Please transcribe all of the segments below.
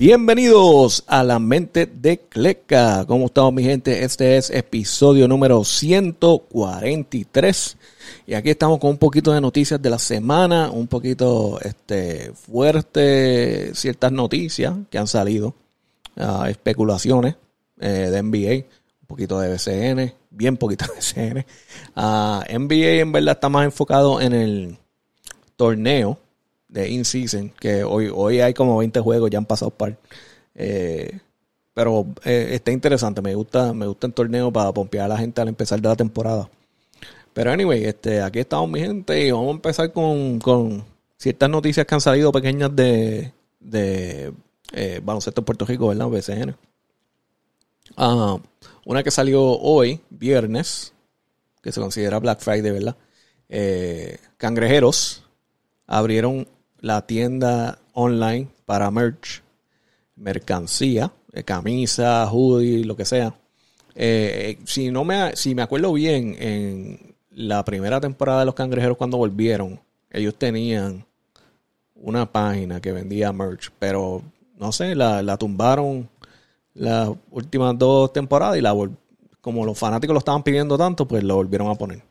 Bienvenidos a la mente de Cleca. ¿Cómo estamos mi gente? Este es episodio número 143. Y aquí estamos con un poquito de noticias de la semana, un poquito este, fuerte, ciertas noticias que han salido, uh, especulaciones eh, de NBA, un poquito de BCN, bien poquito de BCN. Uh, NBA en verdad está más enfocado en el torneo de in-season, que hoy, hoy hay como 20 juegos, ya han pasado par. Eh, pero eh, está interesante, me gusta, me gusta el torneo para pompear a la gente al empezar de la temporada. Pero anyway, este, aquí estamos mi gente y vamos a empezar con, con ciertas noticias que han salido pequeñas de, de eh, baloncesto en Puerto Rico, ¿verdad? BCN. Ah, una que salió hoy, viernes, que se considera Black Friday, ¿verdad? Eh, cangrejeros abrieron la tienda online para merch, mercancía, eh, camisa, hoodie, lo que sea. Eh, si no me si me acuerdo bien, en la primera temporada de los cangrejeros cuando volvieron, ellos tenían una página que vendía merch, pero no sé, la, la tumbaron las últimas dos temporadas y la como los fanáticos lo estaban pidiendo tanto, pues lo volvieron a poner.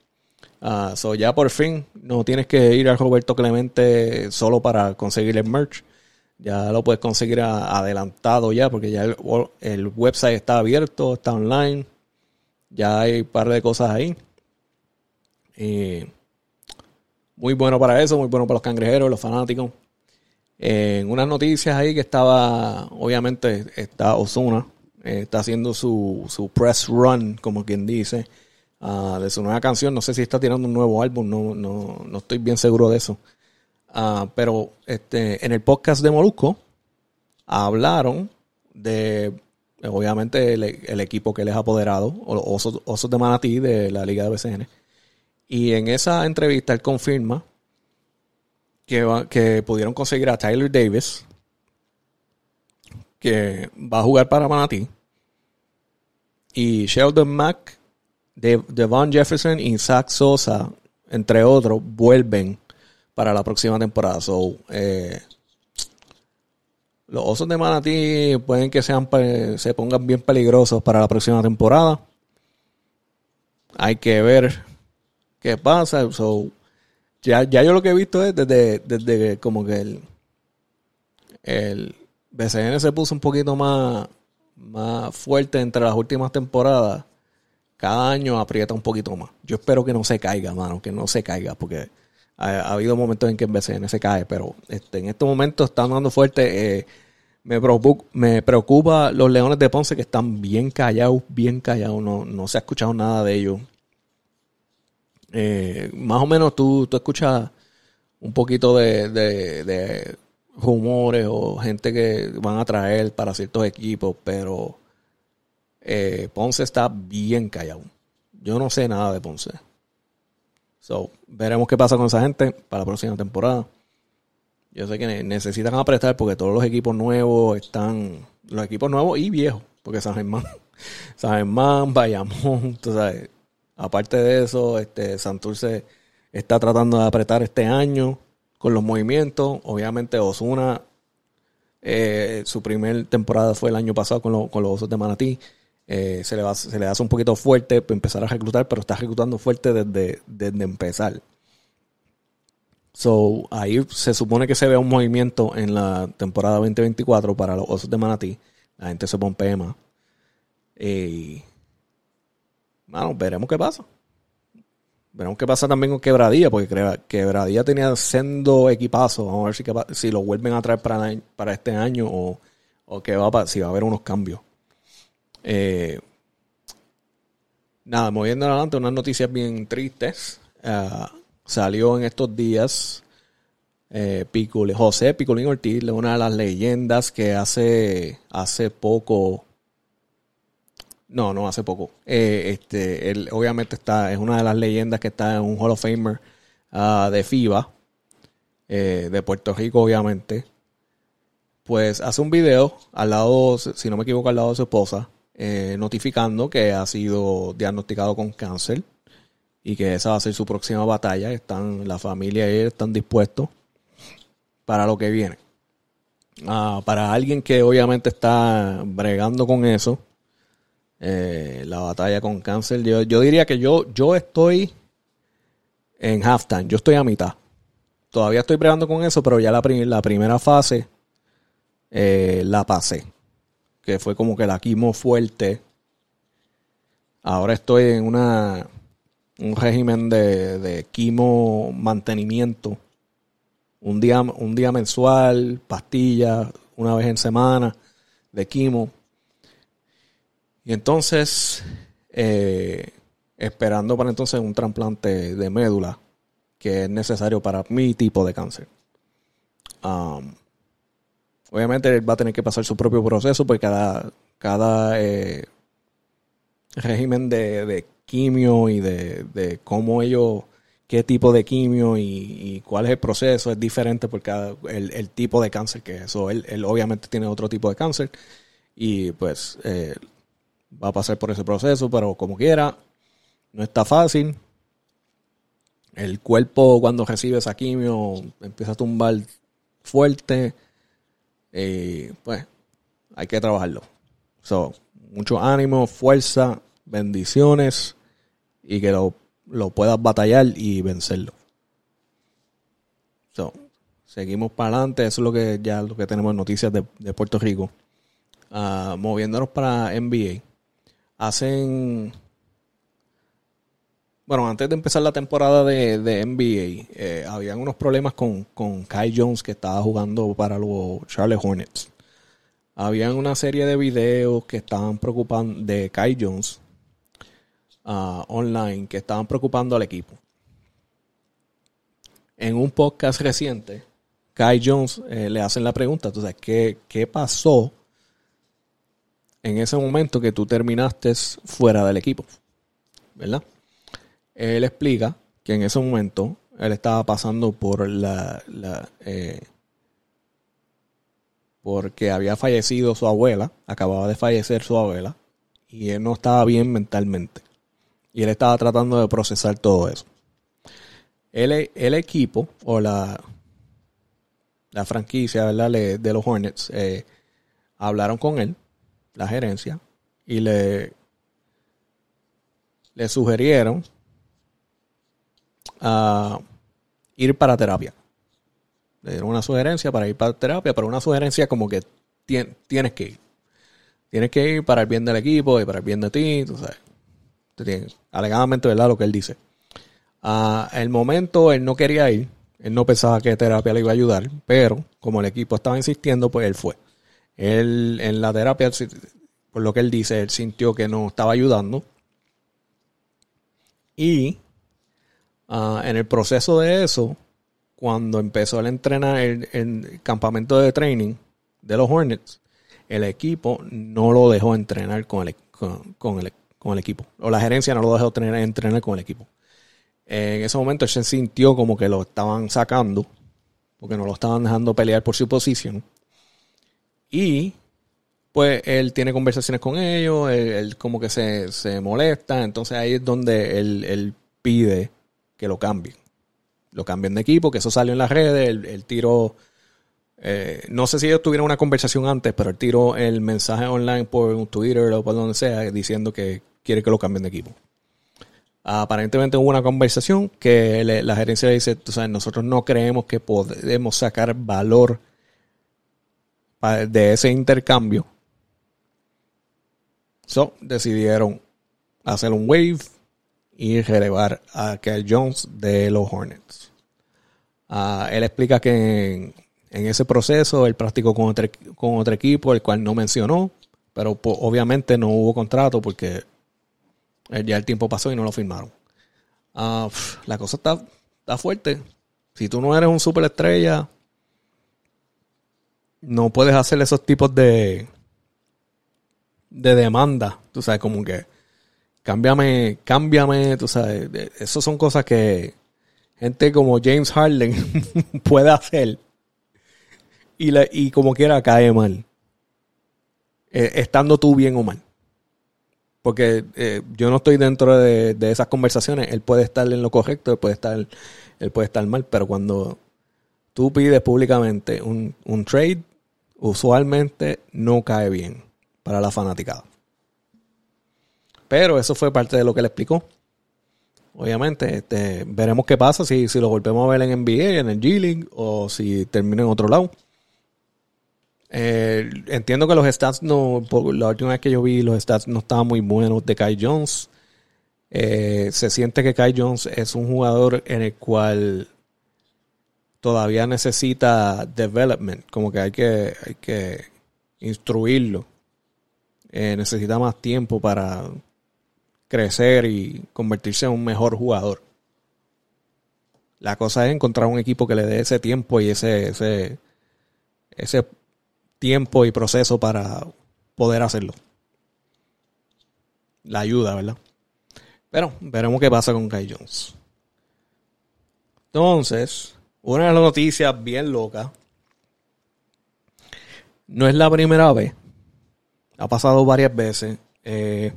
Uh, so ya por fin no tienes que ir a Roberto Clemente solo para conseguir el merch. Ya lo puedes conseguir adelantado ya, porque ya el, el, website está abierto, está online. Ya hay un par de cosas ahí. Muy bueno para eso, muy bueno para los cangrejeros, los fanáticos. En unas noticias ahí que estaba, obviamente, está Osuna, eh, está haciendo su, su press run, como quien dice uh, de su nueva canción. No sé si está tirando un nuevo álbum, no, no, no estoy bien seguro de eso. Uh, pero este, en el podcast de Molusco hablaron de, obviamente, el, el equipo que les ha apoderado, Osos, Osos de Manatí de la Liga de BCN. Y en esa entrevista él confirma que, va, que pudieron conseguir a Tyler Davis, que va a jugar para Manatí, y Sheldon Mack de Devon Jefferson y Zach Sosa, entre otros, vuelven para la próxima temporada. So, eh, los osos de Manatí pueden que sean se pongan bien peligrosos para la próxima temporada. Hay que ver qué pasa. So, ya, ya yo lo que he visto es desde, desde como que el, el BCN se puso un poquito más, más fuerte entre las últimas temporadas cada año aprieta un poquito más. Yo espero que no se caiga, mano, que no se caiga, porque ha, ha habido momentos en que en BCN se cae, pero este, en estos momentos están dando fuerte. Eh, me, preocupa, los Leones de Ponce que están bien callados, bien callados, no, no se ha escuchado nada de ellos. Eh, más o menos tú, tú escuchas un poquito de, de rumores o gente que van a traer para ciertos equipos, pero eh, Ponce está bien callado. Yo no sé nada de Ponce. So, veremos qué pasa con esa gente para la próxima temporada. Yo sé que necesitan apretar porque todos los equipos nuevos están. Los equipos nuevos y viejos. Porque San Germán, San Germán, Bayamón, tú. Aparte de eso, este Santurce está tratando de apretar este año con los movimientos. Obviamente, Osuna, eh, su primer temporada fue el año pasado con, lo, con los Osos de Manatí. Eh, se, le va, se le hace un poquito fuerte para empezar a reclutar, pero está reclutando fuerte desde, desde empezar. So, ahí se supone que se vea un movimiento en la temporada 2024 para los osos de Manatí. La gente se pompea más. Y. Bueno, veremos qué pasa. Veremos qué pasa también con Quebradilla, porque Quebradilla tenía sendo equipazo. Vamos a ver si, si lo vuelven a traer para, para este año o, o que va, si va a haber unos cambios. Eh, nada, moviendo adelante, unas noticias bien tristes. Uh, salió en estos días eh, José Piculín Ortiz, una de las leyendas que hace, hace poco. No, no hace poco. Eh, este, él obviamente está, es una de las leyendas que está en un Hall of Famer uh, de FIBA, eh, de Puerto Rico, obviamente. Pues hace un video al lado, si no me equivoco, al lado de su esposa, eh, notificando que ha sido diagnosticado con cáncer y que esa va a ser su próxima batalla. Están, la familia y él están dispuestos para lo que viene. Ah, para alguien que obviamente está bregando con eso, eh, la batalla con cáncer, yo, yo diría que yo, yo estoy en halftime, yo estoy a mitad. Todavía estoy bregando con eso, pero ya la, la primera fase eh, la pasé. Que fue como que la quimo fuerte. Ahora estoy en una un régimen de, de quimo mantenimiento. Un día, un día mensual, pastillas, una vez en semana de quimo. Y entonces, eh, esperando para entonces un trasplante de médula que es necesario para mi tipo de cáncer. Um, obviamente él va a tener que pasar su propio proceso porque cada, cada eh, régimen de, quimio y de, cómo ellos, qué tipo de quimio y, cuál es el proceso es diferente por cada, el, tipo de cáncer que es. eso. Él, él, obviamente tiene otro tipo de cáncer y pues eh, va a pasar por ese proceso, pero como quiera, no está fácil. El cuerpo cuando recibe esa quimio empieza a tumbar fuerte. Y pues hay que trabajarlo. So, mucho ánimo, fuerza, bendiciones y que lo, puedas batallar y vencerlo. So, seguimos para adelante. Eso es lo que ya lo que tenemos noticias de, Puerto Rico. Ah, moviéndonos para NBA. Hacen bueno, antes de empezar la temporada de, NBA, eh, habían unos problemas con, con Kai Jones que estaba jugando para los Charlotte Hornets. Habían una serie de videos que estaban preocupando de Kai Jones uh, online que estaban preocupando al equipo. En un podcast reciente, Kai Jones eh, le hacen la pregunta, entonces, ¿qué, ¿qué pasó en ese momento que tú terminaste fuera del equipo? ¿Verdad? Él explica que en ese momento él estaba pasando por la, eh, porque había fallecido su abuela, acababa de fallecer su abuela, y él no estaba bien mentalmente. Y él estaba tratando de procesar todo eso. El, el equipo o la, la franquicia ¿verdad? de los Hornets eh, hablaron con él, la gerencia, y le, le sugirieron a ir para terapia. Le dieron una sugerencia para ir para terapia, pero una sugerencia como que tienes que ir. Tienes que ir para el bien del equipo y para el bien de ti, tú sabes. alegadamente, ¿verdad? Lo que él dice. A el momento él no quería ir, él no pensaba que terapia le iba a ayudar, pero como el equipo estaba insistiendo, pues él fue. Él en la terapia, por lo que él dice, él sintió que no estaba ayudando. Y Ah, en el proceso de eso, cuando empezó el entrenar el, el, campamento de training de los Hornets, el equipo no lo dejó entrenar con el, con, el, con el equipo. O la gerencia no lo dejó entrenar con el equipo. En ese momento él se sintió como que lo estaban sacando, porque no lo estaban dejando pelear por su posición. Y pues él tiene conversaciones con ellos, él, como que se, se, molesta, entonces ahí es donde él, él pide que lo cambien. Lo cambien de equipo, que eso salió en las redes, el, tiro... Eh, no sé si ellos tuvieron una conversación antes, pero el tiro el mensaje online por un Twitter o por donde sea diciendo que quiere que lo cambien de equipo. Aparentemente hubo una conversación que la gerencia le dice, tú sabes, nosotros no creemos que podemos sacar valor de ese intercambio. So, decidieron hacer un wave y relevar a Kyle Jones de los Hornets. Ah, él explica que en, ese proceso él practicó con otro, con otro equipo, el cual no mencionó, pero obviamente no hubo contrato porque ya el tiempo pasó y no lo firmaron. Ah, la cosa está, está fuerte. Si tú no eres un superestrella, no puedes hacer esos tipos de, de demanda. Tú sabes, como que cámbiame, cámbiame, tú sabes, eso son cosas que gente como James Harden puede hacer y, y como quiera cae mal, eh, estando tú bien o mal. Porque eh, yo no estoy dentro de, esas conversaciones, él puede estar en lo correcto, él puede estar, él puede estar mal, pero cuando tú pides públicamente un, un trade usualmente no cae bien para la fanaticada. Pero eso fue parte de lo que le explicó. Obviamente, este, veremos qué pasa si, si lo volvemos a ver en NBA, en el G-League o si termina en otro lado. Eh, entiendo que los stats no, la última vez que yo vi los stats no estaban muy buenos de Kai Jones. Eh, se siente que Kai Jones es un jugador en el cual todavía necesita development, como que hay que, hay que instruirlo. Eh, necesita más tiempo para crecer y convertirse en un mejor jugador. La cosa es encontrar un equipo que le dé ese tiempo y ese, ese, ese tiempo y proceso para poder hacerlo. La ayuda, ¿verdad? Pero veremos qué pasa con Kai Jones. Entonces, una de las noticias bien loca. No es la primera vez. Ha pasado varias veces. Eh,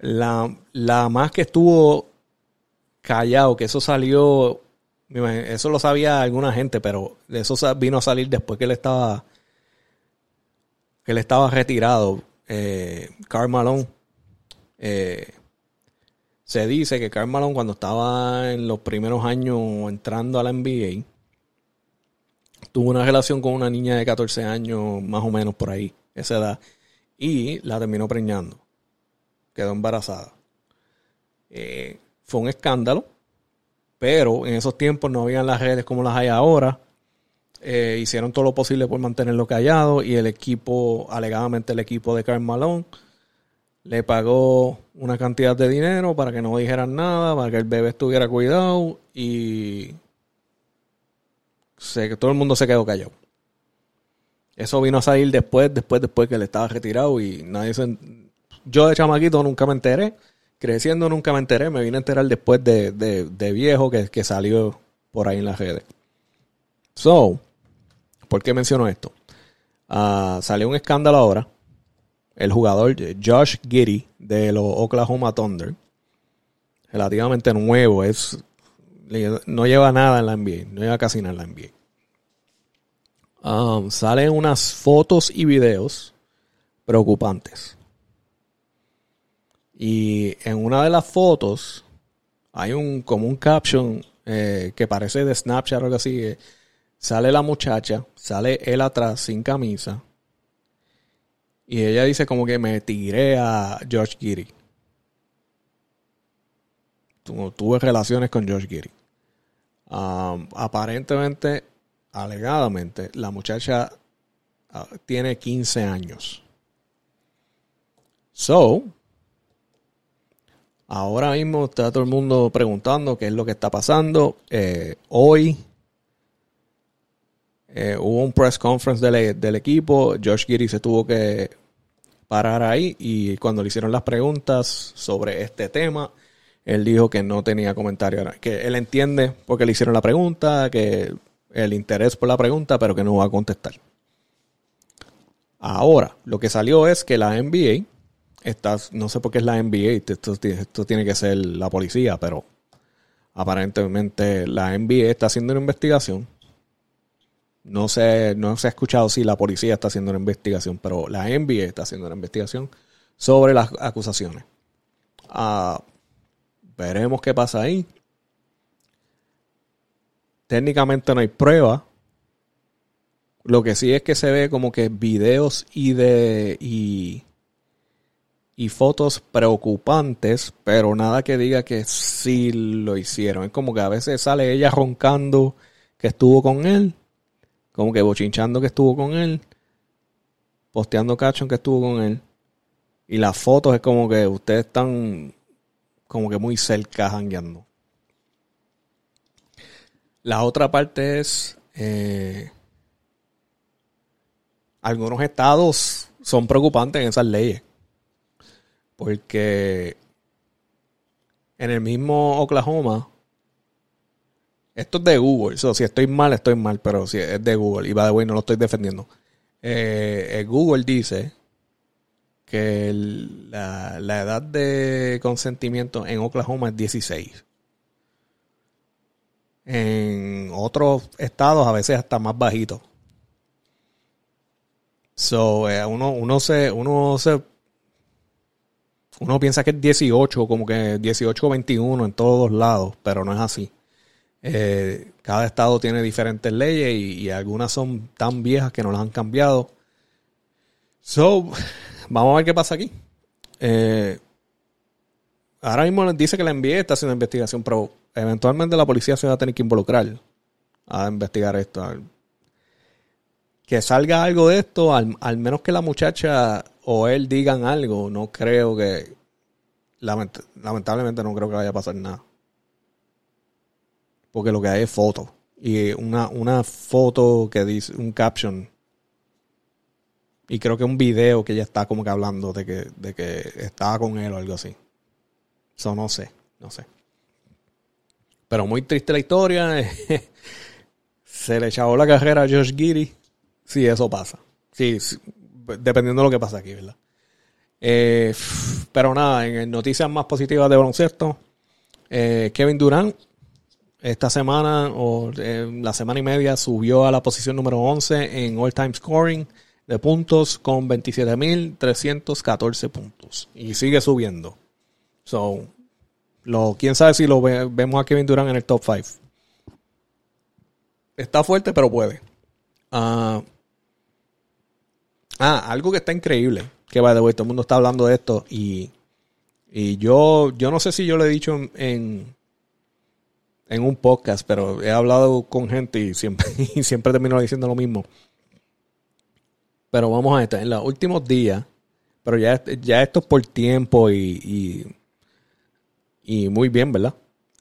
la, la más que estuvo callado, que eso salió eso lo sabía alguna gente, pero eso vino a salir después que él estaba que él estaba retirado. Eh, Malone eh, se dice que Karl Malone cuando estaba en los primeros años entrando a la NBA tuvo una relación con una niña de 14 años más o menos por ahí, esa edad, y la terminó preñando. Quedó embarazada. Eh, fue un escándalo pero en esos tiempos no habían las redes como las hay ahora. Eh, hicieron todo lo posible por mantenerlo callado y el equipo, alegadamente el equipo de Karl Malone, le pagó una cantidad de dinero para que no dijeran nada, para que el bebé estuviera cuidado y que todo el mundo se quedó callado. Eso vino a salir después, después, después que él estaba retirado y nadie se... Yo de chamaquito nunca me enteré creciendo nunca me enteré, me vine a enterar después de, viejo que, salió por ahí en las redes. So, ¿por qué menciono esto? Ah, salió un escándalo ahora. El jugador Josh Giddy de los Oklahoma Thunder, relativamente nuevo, es no lleva nada en la NBA, no lleva casi nada en la NBA. Um, salen unas fotos y videos preocupantes y en una de las fotos hay un como un caption eh, que parece de Snapchat o algo así. Sale la muchacha, sale él atrás sin camisa. Y ella dice como que me tiré a George Giri. tuve relaciones con George Giri. aparentemente, alegadamente, la muchacha ah, tiene 15 años. So, Ahora mismo está todo el mundo preguntando qué es lo que está pasando. Eh, hoy eh, hubo un press conference del, equipo. Josh Giri se tuvo que parar ahí y cuando le hicieron las preguntas sobre este tema, él dijo que no tenía comentario. Que él entiende porque le hicieron la pregunta, que el interés por la pregunta, pero que no va a contestar. Ahora, lo que salió es que la NBA no sé por qué es la NBA, esto, esto tiene que ser la policía, pero aparentemente la NBA está haciendo una investigación. No sé, no se ha escuchado si la policía está haciendo una investigación, pero la NBA está haciendo una investigación sobre las acusaciones. Ah, veremos qué pasa ahí. Técnicamente no hay prueba. Lo que sí es que se ve como que videos y de y y fotos preocupantes, pero nada que diga que sí lo hicieron. Es como que a veces sale ella roncando que estuvo con él, como que bochinchando que estuvo con él, posteando cacho que estuvo con él. Y las fotos es como que ustedes están como que muy cerca jangueando. La otra parte es eh, algunos estados son preocupantes en esas leyes. Porque en el mismo Oklahoma, esto es de Google. si estoy mal, estoy mal, pero si es de Google. Y va de bueno, no lo estoy defendiendo. Eh, Google dice que la, la, edad de consentimiento en Oklahoma es 16. En otros estados a veces hasta más bajito. So, eh, uno, uno se, uno se, uno piensa que es 18, como que 18 o 21 en todos lados, pero no es así. Eh, cada estado tiene diferentes leyes y, algunas son tan viejas que no las han cambiado. So, vamos a ver qué pasa aquí. Eh, ahora mismo dice que la NBA está haciendo investigación, pero eventualmente la policía se va a tener que involucrar a investigar esto que salga algo de esto, al, menos que la muchacha o él digan algo, no creo que, lamentablemente no creo que vaya a pasar nada. Porque lo que hay es foto. Y una, una foto que dice, un caption. Y creo que un video que ella está como que hablando de que, de que estaba con él o algo así. Eso no sé, no sé. Pero muy triste la historia. Se le echó la carrera a Josh Giri Sí, eso pasa. Sí, dependiendo de lo que pasa aquí, ¿verdad? Eh, pero nada, en noticias más positivas de baloncesto, eh, Kevin Durant esta semana o la semana y media subió a la posición número 11 en all-time scoring de puntos con 27.314 puntos. Y sigue subiendo. So, lo, quién sabe si lo vemos a Kevin Durant en el top 5. Está fuerte, pero puede. Ah... Ah, algo que está increíble. Que va de vuelta, todo el mundo está hablando de esto. Y, y yo, yo no sé si yo lo he dicho en, en, un podcast, pero he hablado con gente y siempre, y siempre termino diciendo lo mismo. Pero vamos a estar en los últimos días, pero ya, ya esto es por tiempo y, y, muy bien, ¿verdad?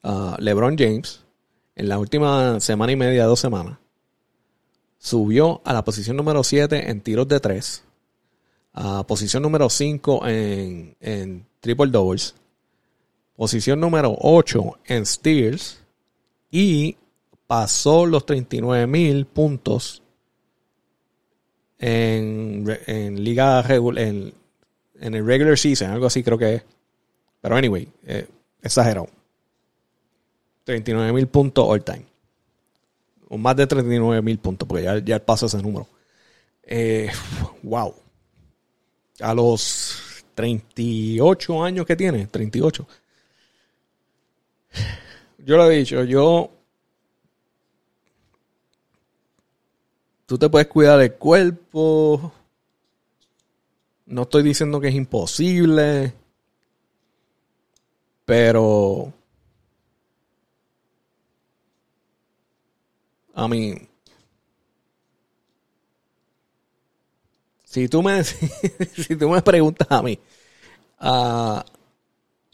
Uh, LeBron James, en la última semana y media, dos semanas, subió a la posición número 7 en tiros de 3, a posición número 5 en, triple doubles, posición número 8 en steals y pasó los 39 mil puntos en, en liga en, en, el regular season, algo así creo que es. Pero anyway, eh, exagerado. 39 mil puntos all time o más de 39 mil puntos, porque ya, ya pasa ese número. Eh, wow. A los 38 años que tiene, 38. Yo lo he dicho, yo... Tú te puedes cuidar del cuerpo. No estoy diciendo que es imposible. Pero A mí. Si tú me, si tú me preguntas a mí, uh,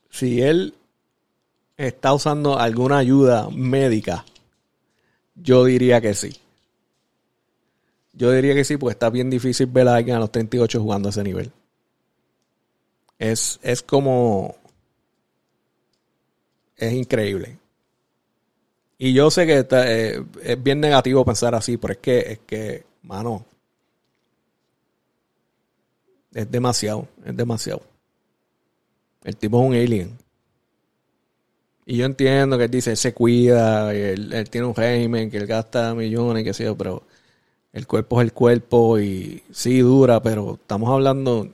si él está usando alguna ayuda médica, yo diría que sí. Yo diría que sí, porque está bien difícil ver a alguien a los 38 jugando a ese nivel. Es, es como. Es increíble. Y yo sé que eh, es bien negativo pensar así, pero es que, es que, mano, es demasiado, es demasiado. El tipo es un alien. Y yo entiendo que él dice, él se cuida, él, tiene un régimen, que él gasta millones, qué sé yo, pero el cuerpo es el cuerpo y sí dura, pero estamos hablando,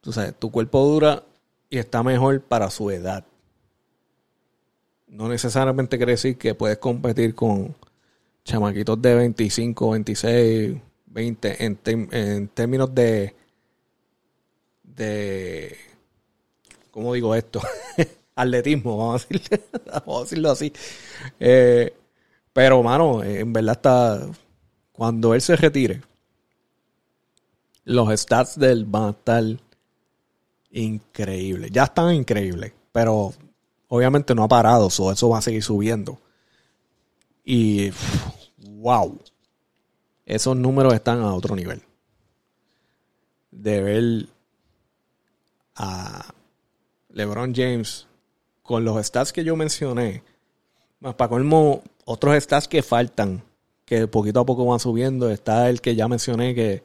tú sabes, tu cuerpo dura y está mejor para su edad no necesariamente quiere decir que puedes competir con chamaquitos de 25, 26, 20 en, términos de de ¿cómo digo esto? atletismo, vamos a, decirlo así. Eh, pero, mano, en verdad está. Cuando él se retire, los stats de él van a estar increíbles. Ya están increíbles, pero Obviamente no ha parado, eso va a seguir subiendo. Y wow, esos números están a otro nivel. De ver a LeBron James con los stats que yo mencioné, más para colmo, otros stats que faltan, que poquito a poco van subiendo. Está el que ya mencioné, que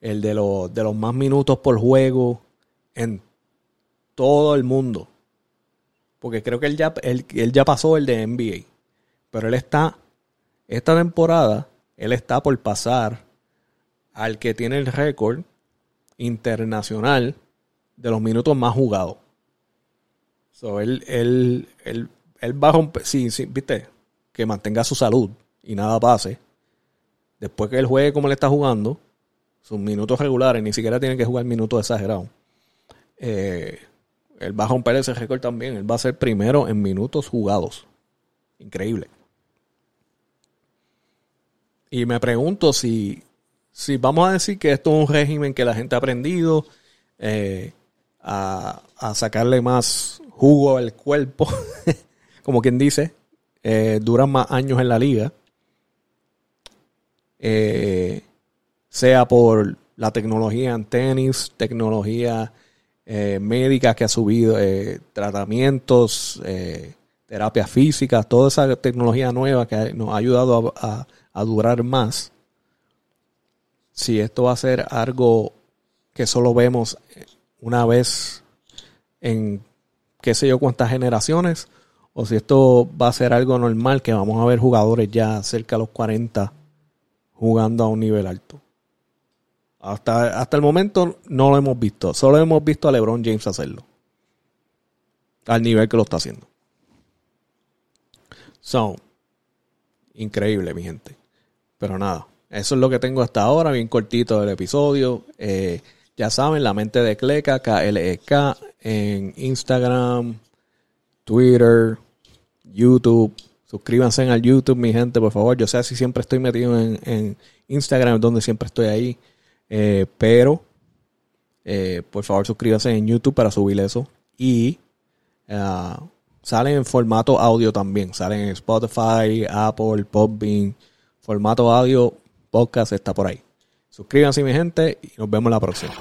el de los, de los más minutos por juego en todo el mundo. Porque creo que él ya, él, ya pasó el de NBA. Pero él está, esta temporada, él está por pasar al que tiene el récord internacional de los minutos más jugados. So, él, él, él, él baja un... Sí, sí, viste, que mantenga su salud y nada pase. Después que él juegue como le está jugando, sus minutos regulares, ni siquiera tiene que jugar minutos exagerados. Eh, él va a romper ese récord también. Él va a ser primero en minutos jugados. Increíble. Y me pregunto si, si vamos a decir que esto es un régimen que la gente ha aprendido eh, a, sacarle más jugo al cuerpo, como quien dice, eh, duran más años en la liga. Eh, sea por la tecnología en tenis, tecnología eh, médica que ha subido, eh, tratamientos, eh, terapias físicas, toda esa tecnología nueva que nos ha ayudado a, durar más. Si esto va a ser algo que solo vemos una vez en qué sé yo cuántas generaciones, o si esto va a ser algo normal que vamos a ver jugadores ya cerca de los 40 jugando a un nivel alto. Hasta, hasta el momento no lo hemos visto. Solo hemos visto a LeBron James hacerlo. Al nivel que lo está haciendo. So, increíble, mi gente. Pero nada, eso es lo que tengo hasta ahora, bien cortito del episodio. Eh, ya saben, la mente de Cleca, K-L-E-K, en Instagram, Twitter, YouTube. Suscríbanse al YouTube, mi gente, por favor. Yo sé si siempre estoy metido en, en Instagram, donde siempre estoy ahí. Eh, pero, eh, por favor, suscríbase en YouTube para subir eso. Y uh, sale en formato audio también. Salen en Spotify, Apple, Podbean. Formato audio, podcast está por ahí. Suscríbanse, mi gente, y nos vemos la próxima.